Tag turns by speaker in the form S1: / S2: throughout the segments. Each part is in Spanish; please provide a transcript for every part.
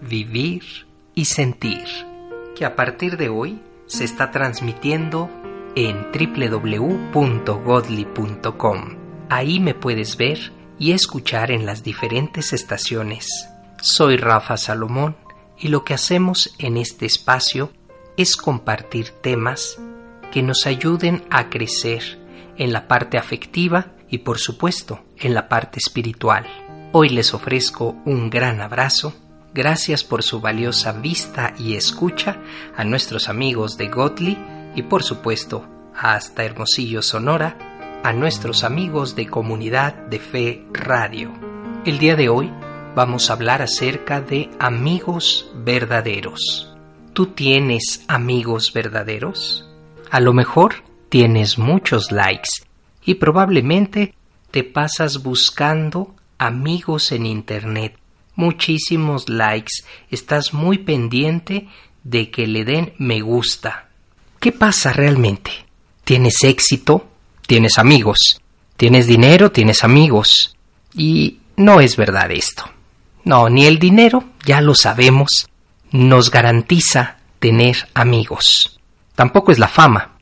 S1: Vivir y Sentir, que a partir de hoy se está transmitiendo en www.godly.com. Ahí me puedes ver y escuchar en las diferentes estaciones. Soy Rafa Salomón y lo que hacemos en este espacio es compartir temas que nos ayuden a crecer en la parte afectiva y por supuesto en la parte espiritual. Hoy les ofrezco un gran abrazo. Gracias por su valiosa vista y escucha a nuestros amigos de Godly y por supuesto hasta Hermosillo Sonora, a nuestros amigos de Comunidad de Fe Radio. El día de hoy vamos a hablar acerca de amigos verdaderos. ¿Tú tienes amigos verdaderos? A lo mejor tienes muchos likes y probablemente te pasas buscando amigos en Internet, muchísimos likes, estás muy pendiente de que le den me gusta. ¿Qué pasa realmente? ¿Tienes éxito? ¿Tienes amigos? ¿Tienes dinero? ¿Tienes amigos? Y no es verdad esto. No, ni el dinero, ya lo sabemos, nos garantiza tener amigos. Tampoco es la fama,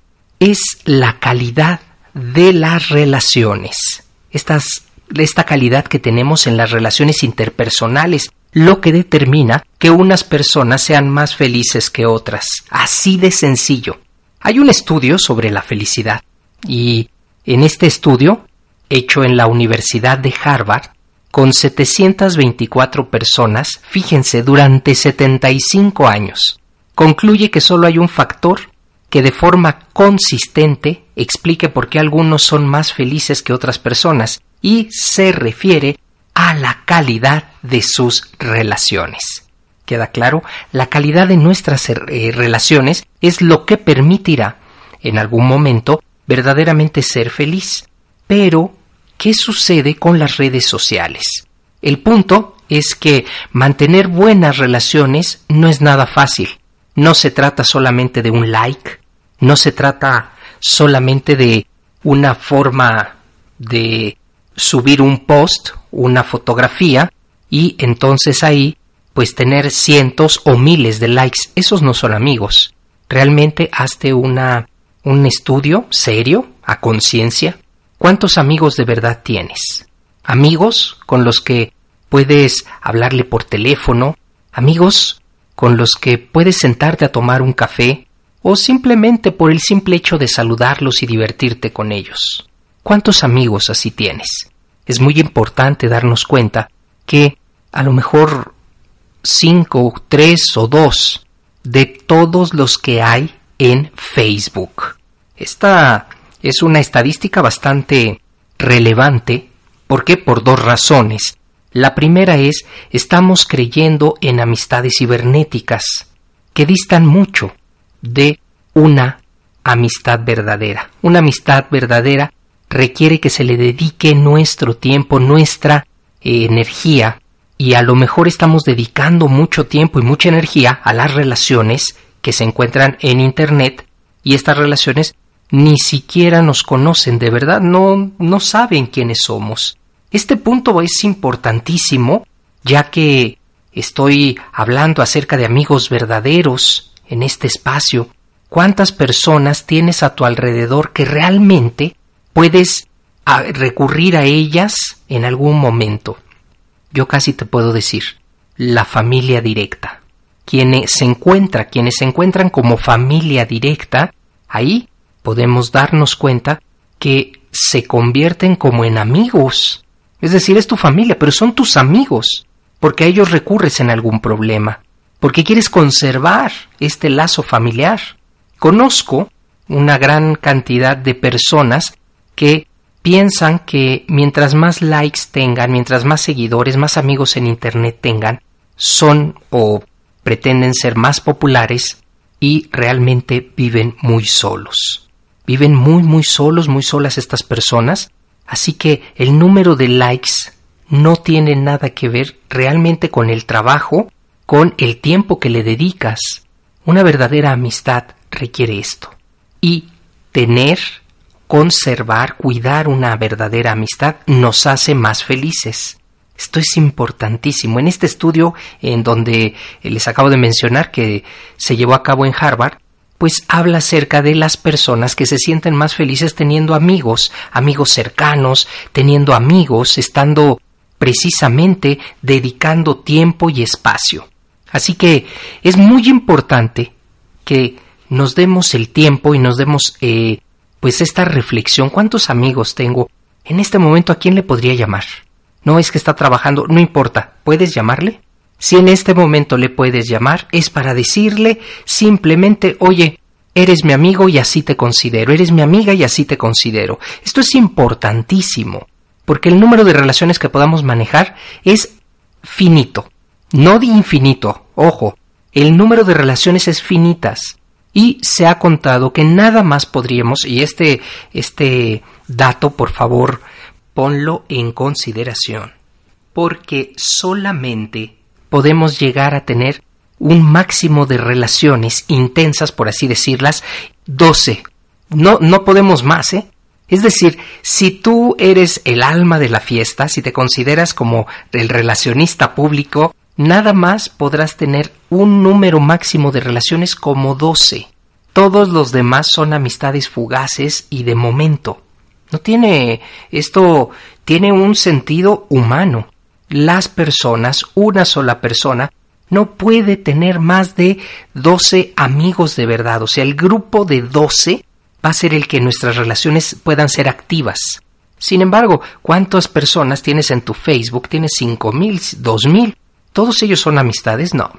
S1: es la calidad de las relaciones. Estas, esta calidad que tenemos en las relaciones interpersonales, lo que determina que unas personas sean más felices que otras. Así de sencillo. Hay un estudio sobre la felicidad y en este estudio, hecho en la Universidad de Harvard, con 724 personas, fíjense, durante 75 años, concluye que solo hay un factor que de forma consistente explique por qué algunos son más felices que otras personas y se refiere a la calidad de sus relaciones. ¿Queda claro? La calidad de nuestras eh, relaciones es lo que permitirá en algún momento verdaderamente ser feliz. Pero, ¿qué sucede con las redes sociales? El punto es que mantener buenas relaciones no es nada fácil. No se trata solamente de un like, no se trata solamente de una forma de subir un post, una fotografía, y entonces ahí pues tener cientos o miles de likes. Esos no son amigos. Realmente hazte una, un estudio serio, a conciencia. ¿Cuántos amigos de verdad tienes? Amigos con los que puedes hablarle por teléfono, amigos con los que puedes sentarte a tomar un café o simplemente por el simple hecho de saludarlos y divertirte con ellos. ¿Cuántos amigos así tienes? Es muy importante darnos cuenta que a lo mejor cinco, tres o dos de todos los que hay en Facebook. Esta es una estadística bastante relevante. ¿Por qué? Por dos razones. La primera es, estamos creyendo en amistades cibernéticas que distan mucho de una amistad verdadera. Una amistad verdadera requiere que se le dedique nuestro tiempo, nuestra eh, energía, y a lo mejor estamos dedicando mucho tiempo y mucha energía a las relaciones que se encuentran en Internet y estas relaciones ni siquiera nos conocen de verdad, no, no saben quiénes somos. Este punto es importantísimo, ya que estoy hablando acerca de amigos verdaderos en este espacio. ¿Cuántas personas tienes a tu alrededor que realmente puedes ah, recurrir a ellas en algún momento? Yo casi te puedo decir, la familia directa. Quienes se encuentra, quienes se encuentran como familia directa, ahí podemos darnos cuenta que se convierten como en amigos. Es decir, es tu familia, pero son tus amigos, porque a ellos recurres en algún problema, porque quieres conservar este lazo familiar. Conozco una gran cantidad de personas que piensan que mientras más likes tengan, mientras más seguidores, más amigos en Internet tengan, son o pretenden ser más populares y realmente viven muy solos. Viven muy muy solos, muy solas estas personas, así que el número de likes no tiene nada que ver realmente con el trabajo, con el tiempo que le dedicas. Una verdadera amistad requiere esto. Y tener, conservar, cuidar una verdadera amistad nos hace más felices. Esto es importantísimo. En este estudio, en donde les acabo de mencionar que se llevó a cabo en Harvard, pues habla acerca de las personas que se sienten más felices teniendo amigos, amigos cercanos, teniendo amigos, estando precisamente dedicando tiempo y espacio. Así que es muy importante que nos demos el tiempo y nos demos eh, pues esta reflexión. ¿Cuántos amigos tengo? En este momento, ¿a quién le podría llamar? No es que está trabajando, no importa, ¿puedes llamarle? Si en este momento le puedes llamar, es para decirle simplemente, oye, eres mi amigo y así te considero, eres mi amiga y así te considero. Esto es importantísimo, porque el número de relaciones que podamos manejar es finito, no de infinito, ojo, el número de relaciones es finitas y se ha contado que nada más podríamos, y este, este dato por favor ponlo en consideración, porque solamente podemos llegar a tener un máximo de relaciones intensas, por así decirlas, 12. No, no podemos más, ¿eh? Es decir, si tú eres el alma de la fiesta, si te consideras como el relacionista público, nada más podrás tener un número máximo de relaciones como 12. Todos los demás son amistades fugaces y de momento. No tiene esto tiene un sentido humano. Las personas, una sola persona, no puede tener más de 12 amigos de verdad. O sea, el grupo de 12 va a ser el que nuestras relaciones puedan ser activas. Sin embargo, ¿cuántas personas tienes en tu Facebook? ¿Tienes cinco mil, dos mil? ¿Todos ellos son amistades? No,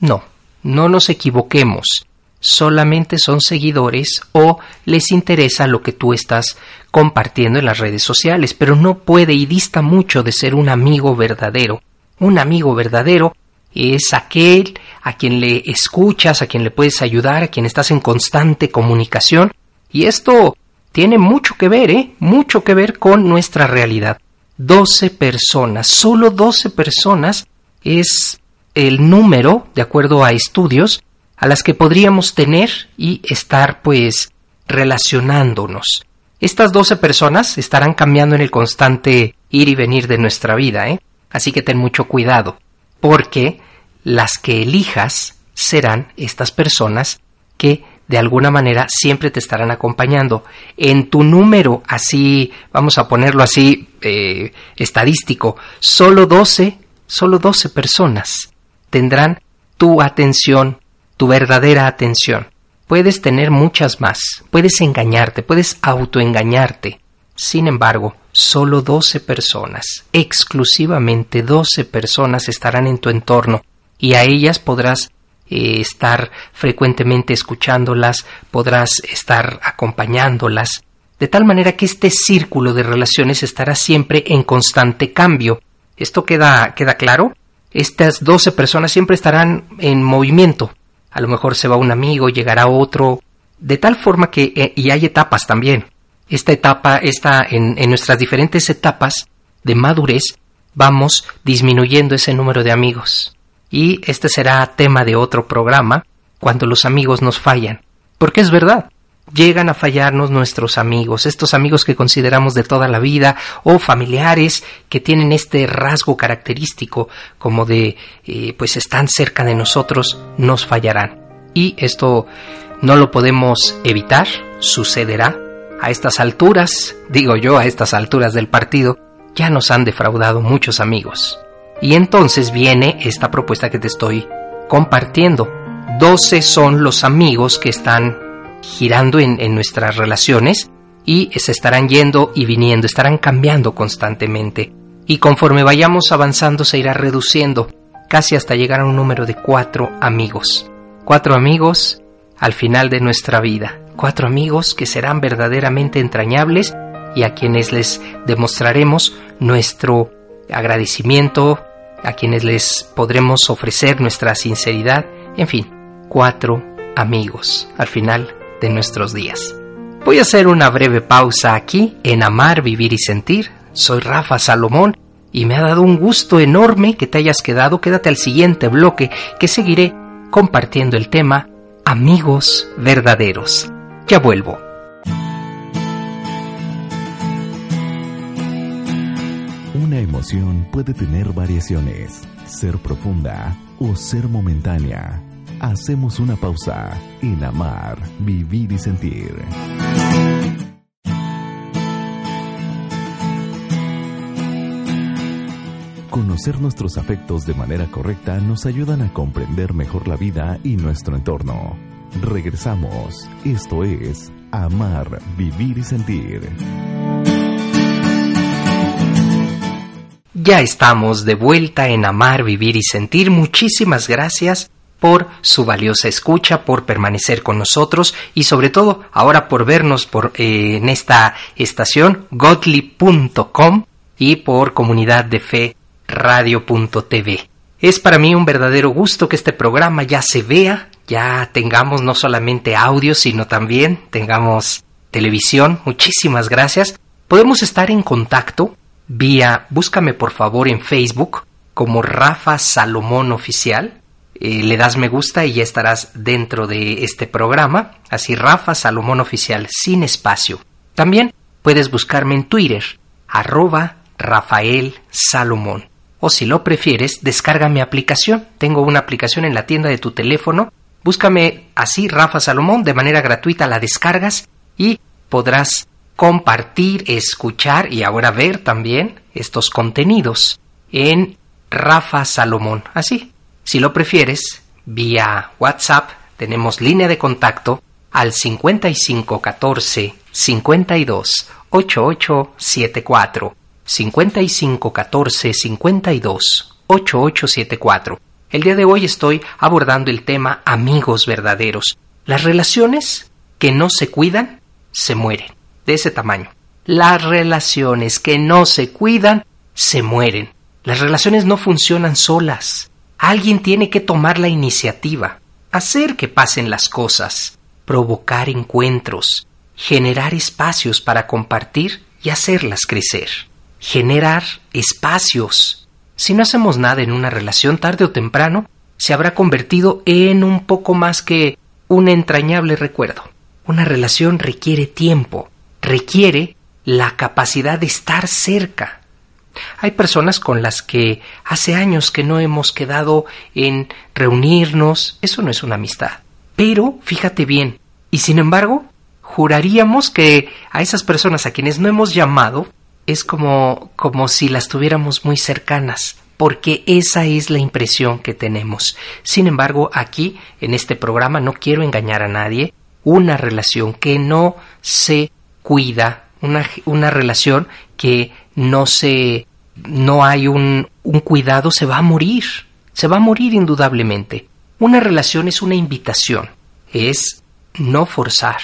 S1: no, no nos equivoquemos solamente son seguidores o les interesa lo que tú estás compartiendo en las redes sociales, pero no puede y dista mucho de ser un amigo verdadero. Un amigo verdadero es aquel a quien le escuchas, a quien le puedes ayudar, a quien estás en constante comunicación, y esto tiene mucho que ver, ¿eh? Mucho que ver con nuestra realidad. Doce personas, solo doce personas es el número, de acuerdo a estudios, a las que podríamos tener y estar pues relacionándonos. Estas doce personas estarán cambiando en el constante ir y venir de nuestra vida, ¿eh? Así que ten mucho cuidado, porque las que elijas serán estas personas que de alguna manera siempre te estarán acompañando. En tu número, así, vamos a ponerlo así, eh, estadístico, solo doce, solo doce personas tendrán tu atención tu verdadera atención. Puedes tener muchas más, puedes engañarte, puedes autoengañarte. Sin embargo, solo 12 personas, exclusivamente 12 personas estarán en tu entorno y a ellas podrás eh, estar frecuentemente escuchándolas, podrás estar acompañándolas, de tal manera que este círculo de relaciones estará siempre en constante cambio. ¿Esto queda, queda claro? Estas 12 personas siempre estarán en movimiento, a lo mejor se va un amigo, llegará otro, de tal forma que, eh, y hay etapas también. Esta etapa está en, en nuestras diferentes etapas de madurez, vamos disminuyendo ese número de amigos. Y este será tema de otro programa, cuando los amigos nos fallan. Porque es verdad, llegan a fallarnos nuestros amigos, estos amigos que consideramos de toda la vida o familiares que tienen este rasgo característico como de eh, pues están cerca de nosotros, nos fallarán. Y esto no lo podemos evitar, sucederá. A estas alturas, digo yo, a estas alturas del partido, ya nos han defraudado muchos amigos. Y entonces viene esta propuesta que te estoy compartiendo. Doce son los amigos que están girando en, nuestras relaciones y se estarán yendo y viniendo, estarán cambiando constantemente. Y conforme vayamos avanzando se irá reduciendo, casi hasta llegar a un número de cuatro amigos. Cuatro amigos al final de nuestra vida. Cuatro amigos que serán verdaderamente entrañables y a quienes les demostraremos nuestro agradecimiento, a quienes les podremos ofrecer nuestra sinceridad, en fin, cuatro amigos al final de nuestros días. Voy a hacer una breve pausa aquí en Amar, Vivir y Sentir. Soy Rafa Salomón y me ha dado un gusto enorme que te hayas quedado. Quédate al siguiente bloque que seguiré compartiendo el tema Amigos verdaderos. Ya vuelvo.
S2: Una emoción puede tener variaciones, ser profunda o ser momentánea. Hacemos una pausa en amar, vivir y sentir. Conocer nuestros afectos de manera correcta nos ayudan a comprender mejor la vida y nuestro entorno. Regresamos. Esto es Amar, Vivir y Sentir.
S1: Ya estamos de vuelta en Amar, Vivir y Sentir. Muchísimas gracias por su valiosa escucha, por permanecer con nosotros y sobre todo ahora por vernos por, eh, en esta estación godly.com y por comunidad de fe radio.tv. Es para mí un verdadero gusto que este programa ya se vea, ya tengamos no solamente audio, sino también tengamos televisión. Muchísimas gracias. Podemos estar en contacto vía, búscame por favor en Facebook como Rafa Salomón Oficial. Eh, le das me gusta y ya estarás dentro de este programa. Así Rafa Salomón Oficial, sin espacio. También puedes buscarme en Twitter, arroba Rafael Salomón. O si lo prefieres, descarga mi aplicación. Tengo una aplicación en la tienda de tu teléfono. Búscame así, Rafa Salomón, de manera gratuita la descargas y podrás compartir, escuchar y ahora ver también estos contenidos en Rafa Salomón. Así, si lo prefieres, vía WhatsApp tenemos línea de contacto al 5514 52 8874 5514 52 8874. El día de hoy estoy abordando el tema amigos verdaderos. Las relaciones que no se cuidan se mueren. De ese tamaño. Las relaciones que no se cuidan se mueren. Las relaciones no funcionan solas. Alguien tiene que tomar la iniciativa, hacer que pasen las cosas, provocar encuentros, generar espacios para compartir y hacerlas crecer generar espacios. Si no hacemos nada en una relación, tarde o temprano, se habrá convertido en un poco más que un entrañable recuerdo. Una relación requiere tiempo, requiere la capacidad de estar cerca. Hay personas con las que hace años que no hemos quedado en reunirnos, eso no es una amistad. Pero, fíjate bien, y sin embargo, juraríamos que a esas personas a quienes no hemos llamado es como, como si las tuviéramos muy cercanas, porque esa es la impresión que tenemos. Sin embargo, aquí, en este programa, no quiero engañar a nadie, una relación que no se cuida, una, una relación que no se no hay un, un cuidado, se va a morir, se va a morir indudablemente. Una relación es una invitación, es no forzar,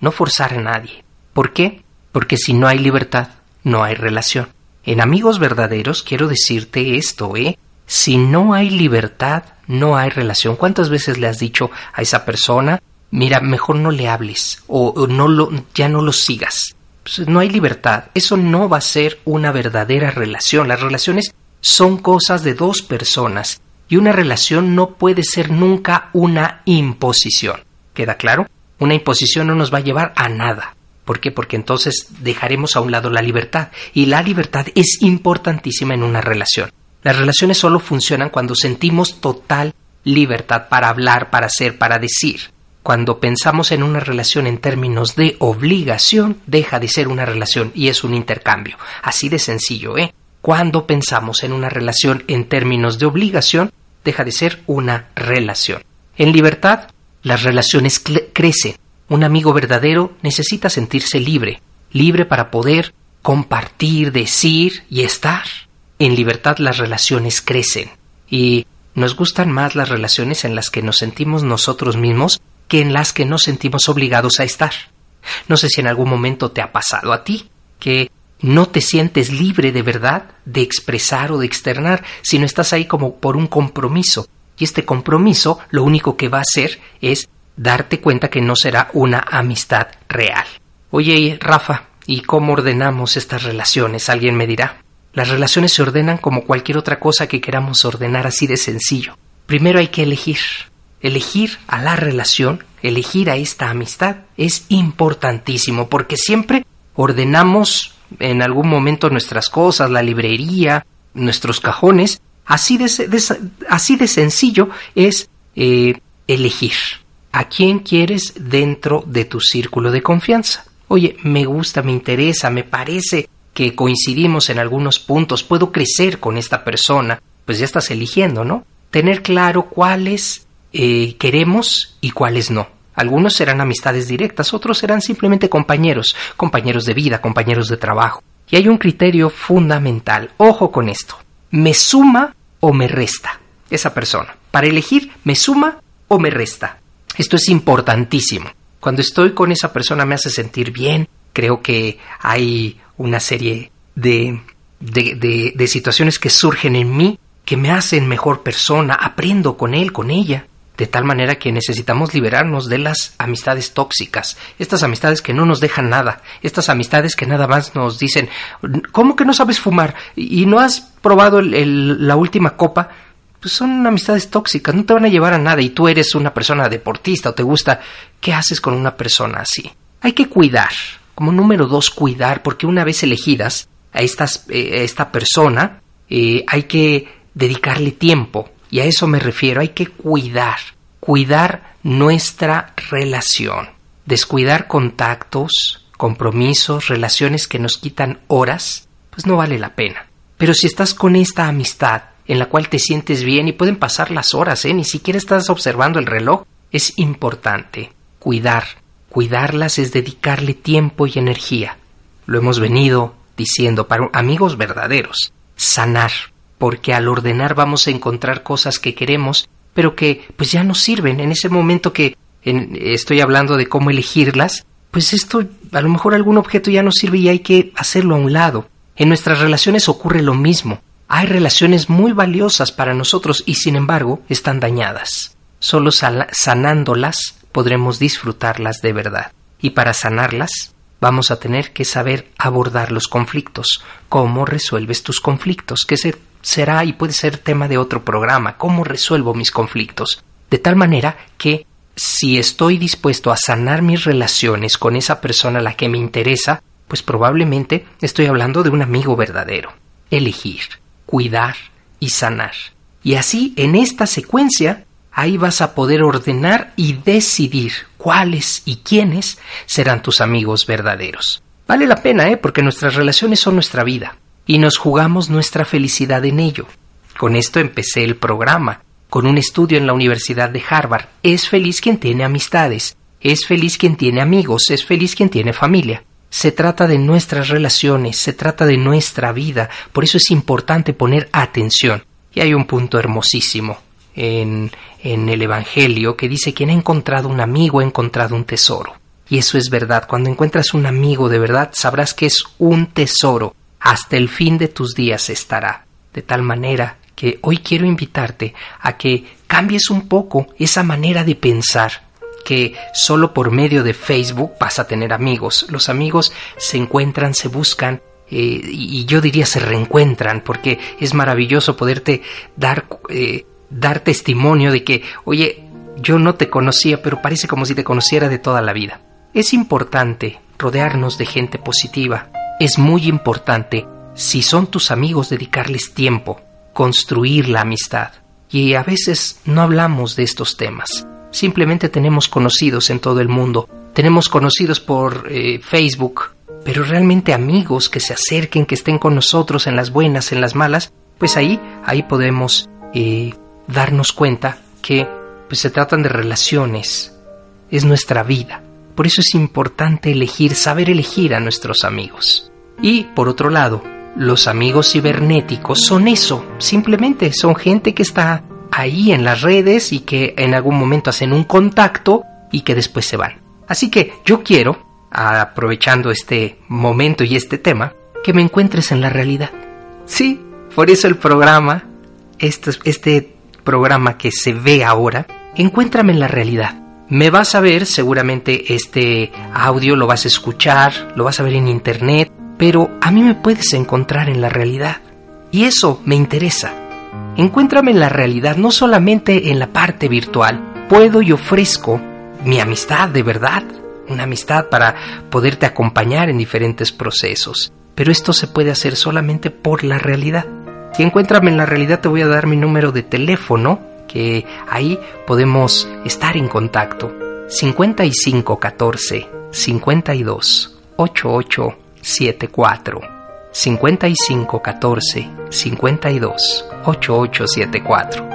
S1: no forzar a nadie. ¿Por qué? Porque si no hay libertad, no hay relación. En amigos verdaderos quiero decirte esto, ¿eh? Si no hay libertad, no hay relación. ¿Cuántas veces le has dicho a esa persona, mira, mejor no le hables o, no lo, ya no lo sigas? Pues no hay libertad. Eso no va a ser una verdadera relación. Las relaciones son cosas de dos personas y una relación no puede ser nunca una imposición. ¿Queda claro? Una imposición no nos va a llevar a nada. ¿Por qué? Porque entonces dejaremos a un lado la libertad. Y la libertad es importantísima en una relación. Las relaciones solo funcionan cuando sentimos total libertad para hablar, para hacer, para decir. Cuando pensamos en una relación en términos de obligación, deja de ser una relación y es un intercambio. Así de sencillo, ¿eh? Cuando pensamos en una relación en términos de obligación, deja de ser una relación. En libertad, las relaciones crecen un amigo verdadero necesita sentirse libre, libre para poder compartir, decir y estar. En libertad las relaciones crecen y nos gustan más las relaciones en las que nos sentimos nosotros mismos que en las que nos sentimos obligados a estar. No sé si en algún momento te ha pasado a ti que no te sientes libre de verdad de expresar o de externar, sino estás ahí como por un compromiso. Y este compromiso lo único que va a hacer es darte cuenta que no será una amistad real. Oye, Rafa, ¿y cómo ordenamos estas relaciones? Alguien me dirá. Las relaciones se ordenan como cualquier otra cosa que queramos ordenar así de sencillo. Primero hay que elegir. Elegir a la relación, elegir a esta amistad es importantísimo porque siempre ordenamos en algún momento nuestras cosas, la librería, nuestros cajones. Así de, así de sencillo es eh, elegir a quién quieres dentro de tu círculo de confianza. Oye, me gusta, me interesa, me parece que coincidimos en algunos puntos, puedo crecer con esta persona, pues ya estás eligiendo, ¿no? Tener claro cuáles eh, queremos y cuáles no. Algunos serán amistades directas, otros serán simplemente compañeros, compañeros de vida, compañeros de trabajo. Y hay un criterio fundamental. Ojo con esto. ¿Me suma o me resta esa persona? Para elegir, ¿me suma o me resta? Esto es importantísimo. Cuando estoy con esa persona me hace sentir bien. Creo que hay una serie de, de, de situaciones que surgen en mí que me hacen mejor persona. Aprendo con él, con ella de tal manera que necesitamos liberarnos de las amistades tóxicas, estas amistades que no nos dejan nada, estas amistades que nada más nos dicen, ¿cómo que no sabes fumar? y no has probado la última copa? Pues son amistades tóxicas, no te van a llevar a nada y tú eres una persona deportista o te gusta, ¿qué haces con una persona así? Hay que cuidar, como número dos, cuidar, porque una vez elegidas a, estas, eh, esta persona, eh, hay que dedicarle tiempo, y a eso me refiero, hay que cuidar, cuidar nuestra relación, descuidar contactos, compromisos, relaciones que nos quitan horas, pues no vale la pena. Pero si estás con esta amistad en la cual te sientes bien y pueden pasar las horas, ¿eh? ni siquiera estás observando el reloj, es importante cuidar. Cuidarlas es dedicarle tiempo y energía. Lo hemos venido diciendo para amigos verdaderos. Sanar, porque al ordenar vamos a encontrar cosas que queremos, pero que pues ya no sirven. En ese momento que estoy hablando de cómo elegirlas, pues esto a lo mejor algún objeto ya no sirve y hay que hacerlo a un lado. En nuestras relaciones ocurre lo mismo. Hay relaciones muy valiosas para nosotros y sin embargo están dañadas. Solo sanándolas podremos disfrutarlas de verdad. Y para sanarlas vamos a tener que saber abordar los conflictos. ¿Cómo resuelves tus conflictos? ¿Qué se será y puede ser tema de otro programa, cómo resuelvo mis conflictos, de tal manera que si estoy dispuesto a sanar mis relaciones con esa persona a la que me interesa, pues probablemente estoy hablando de un amigo verdadero. Elegir, cuidar y sanar. Y así, en esta secuencia, ahí vas a poder ordenar y decidir cuáles y quiénes serán tus amigos verdaderos. Vale la pena, ¿eh? Porque nuestras relaciones son nuestra vida y nos jugamos nuestra felicidad en ello. Con esto empecé el programa, con un estudio en la Universidad de Harvard. Es feliz quien tiene amistades, es feliz quien tiene amigos, es feliz quien tiene familia. Se trata de nuestras relaciones, se trata de nuestra vida, por eso es importante poner atención. Y hay un punto hermosísimo en, en el Evangelio que dice quien ha encontrado un amigo ha encontrado un tesoro. Y eso es verdad, cuando encuentras un amigo de verdad sabrás que es un tesoro hasta el fin de tus días estará. De tal manera que hoy quiero invitarte a que cambies un poco esa manera de pensar, que solo por medio de Facebook vas a tener amigos. Los amigos se encuentran, se buscan, eh, y yo diría se reencuentran, porque es maravilloso poderte dar, eh, dar testimonio de que, oye, yo no te conocía, pero parece como si te conociera de toda la vida. Es importante rodearnos de gente positiva, es muy importante, si son tus amigos, dedicarles tiempo, construir la amistad. Y a veces no hablamos de estos temas. Simplemente tenemos conocidos en todo el mundo. Tenemos conocidos por eh, Facebook, pero realmente amigos que se acerquen, que estén con nosotros en las buenas, en las malas, pues ahí, ahí podemos eh, darnos cuenta que pues, se tratan de relaciones, es nuestra vida. Por eso es importante elegir, saber elegir a nuestros amigos. Y, por otro lado, los amigos cibernéticos son eso, simplemente son gente que está ahí en las redes y que en algún momento hacen un contacto y que después se van. Así que yo quiero, aprovechando este momento y este tema, que me encuentres en la realidad. Sí, por eso el programa, este, este programa que se ve ahora, encuéntrame en la realidad. Me vas a ver, seguramente este audio lo vas a escuchar, lo vas a ver en internet, pero a mí me puedes encontrar en la realidad. Y eso me interesa. Encuéntrame en la realidad, no solamente en la parte virtual. Puedo y ofrezco mi amistad de verdad, una amistad para poderte acompañar en diferentes procesos. Pero esto se puede hacer solamente por la realidad. Si encuéntrame en la realidad te voy a dar mi número de teléfono, que ahí podemos estar en contacto. 5514 52 88 74 5514 52 8874.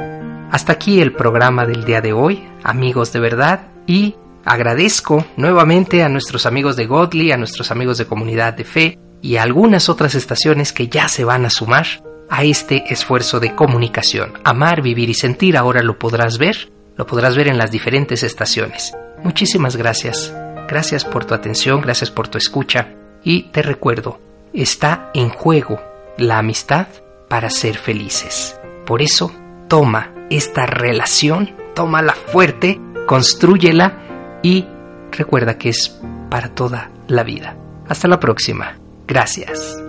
S1: Hasta aquí el programa del día de hoy, amigos de verdad, y agradezco nuevamente a nuestros amigos de Godly, a nuestros amigos de Comunidad de Fe y a algunas otras estaciones que ya se van a sumar a este esfuerzo de comunicación. Amar, vivir y sentir ahora lo podrás ver, lo podrás ver en las diferentes estaciones. Muchísimas gracias. Gracias por tu atención, gracias por tu escucha y te recuerdo, está en juego la amistad para ser felices. Por eso, toma esta relación, tómala fuerte, construyela y recuerda que es para toda la vida. Hasta la próxima. Gracias.